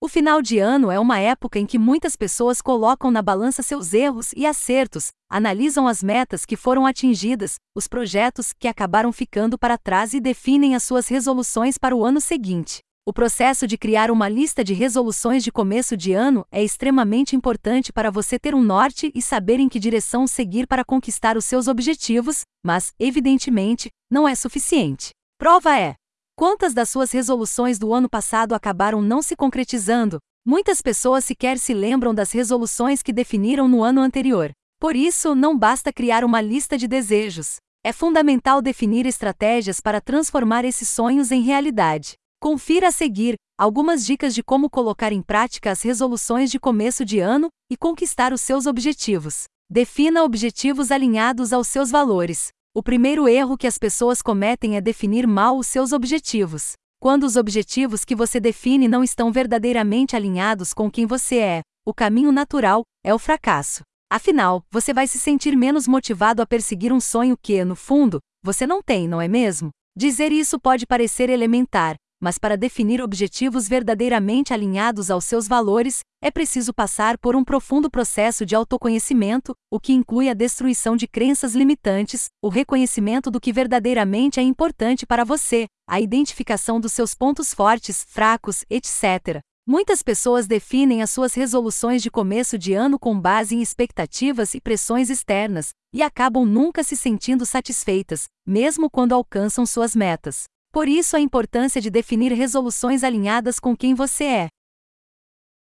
O final de ano é uma época em que muitas pessoas colocam na balança seus erros e acertos, analisam as metas que foram atingidas, os projetos que acabaram ficando para trás e definem as suas resoluções para o ano seguinte. O processo de criar uma lista de resoluções de começo de ano é extremamente importante para você ter um norte e saber em que direção seguir para conquistar os seus objetivos, mas, evidentemente, não é suficiente. Prova é: quantas das suas resoluções do ano passado acabaram não se concretizando? Muitas pessoas sequer se lembram das resoluções que definiram no ano anterior. Por isso, não basta criar uma lista de desejos. É fundamental definir estratégias para transformar esses sonhos em realidade. Confira a seguir algumas dicas de como colocar em prática as resoluções de começo de ano e conquistar os seus objetivos. Defina objetivos alinhados aos seus valores. O primeiro erro que as pessoas cometem é definir mal os seus objetivos. Quando os objetivos que você define não estão verdadeiramente alinhados com quem você é, o caminho natural é o fracasso. Afinal, você vai se sentir menos motivado a perseguir um sonho que, no fundo, você não tem, não é mesmo? Dizer isso pode parecer elementar, mas para definir objetivos verdadeiramente alinhados aos seus valores, é preciso passar por um profundo processo de autoconhecimento, o que inclui a destruição de crenças limitantes, o reconhecimento do que verdadeiramente é importante para você, a identificação dos seus pontos fortes, fracos, etc. Muitas pessoas definem as suas resoluções de começo de ano com base em expectativas e pressões externas, e acabam nunca se sentindo satisfeitas, mesmo quando alcançam suas metas. Por isso a importância de definir resoluções alinhadas com quem você é.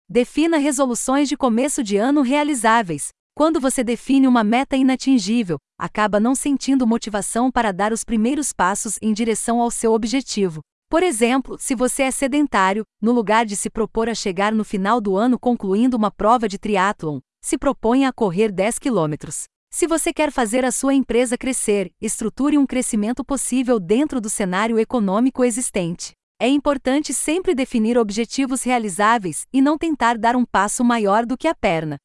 Defina resoluções de começo de ano realizáveis. Quando você define uma meta inatingível, acaba não sentindo motivação para dar os primeiros passos em direção ao seu objetivo. Por exemplo, se você é sedentário, no lugar de se propor a chegar no final do ano concluindo uma prova de triatlon, se propõe a correr 10 quilômetros. Se você quer fazer a sua empresa crescer, estruture um crescimento possível dentro do cenário econômico existente. É importante sempre definir objetivos realizáveis e não tentar dar um passo maior do que a perna.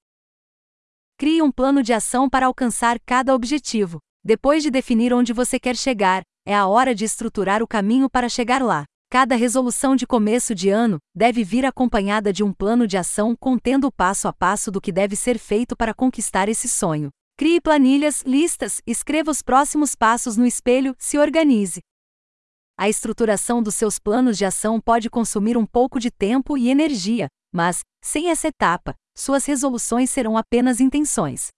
Crie um plano de ação para alcançar cada objetivo. Depois de definir onde você quer chegar, é a hora de estruturar o caminho para chegar lá. Cada resolução de começo de ano deve vir acompanhada de um plano de ação contendo o passo a passo do que deve ser feito para conquistar esse sonho. Crie planilhas, listas, escreva os próximos passos no espelho, se organize. A estruturação dos seus planos de ação pode consumir um pouco de tempo e energia, mas, sem essa etapa, suas resoluções serão apenas intenções.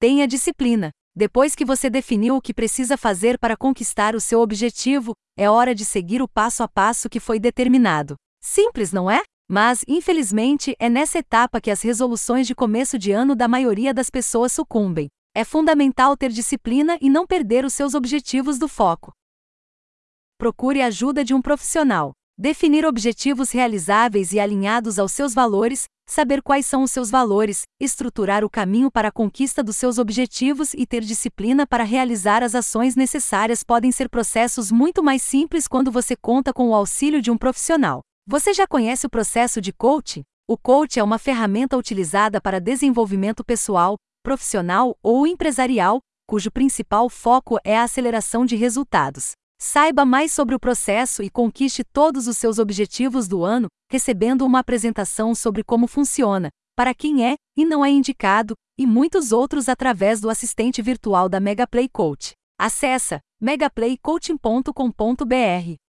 Tenha disciplina. Depois que você definiu o que precisa fazer para conquistar o seu objetivo, é hora de seguir o passo a passo que foi determinado. Simples, não é? Mas, infelizmente, é nessa etapa que as resoluções de começo de ano da maioria das pessoas sucumbem. É fundamental ter disciplina e não perder os seus objetivos do foco. Procure a ajuda de um profissional. Definir objetivos realizáveis e alinhados aos seus valores, saber quais são os seus valores, estruturar o caminho para a conquista dos seus objetivos e ter disciplina para realizar as ações necessárias podem ser processos muito mais simples quando você conta com o auxílio de um profissional. Você já conhece o processo de coaching? O coach é uma ferramenta utilizada para desenvolvimento pessoal, profissional ou empresarial, cujo principal foco é a aceleração de resultados. Saiba mais sobre o processo e conquiste todos os seus objetivos do ano, recebendo uma apresentação sobre como funciona, para quem é e não é indicado, e muitos outros através do assistente virtual da Megaplay Coach. Acesse megaplaycoaching.com.br.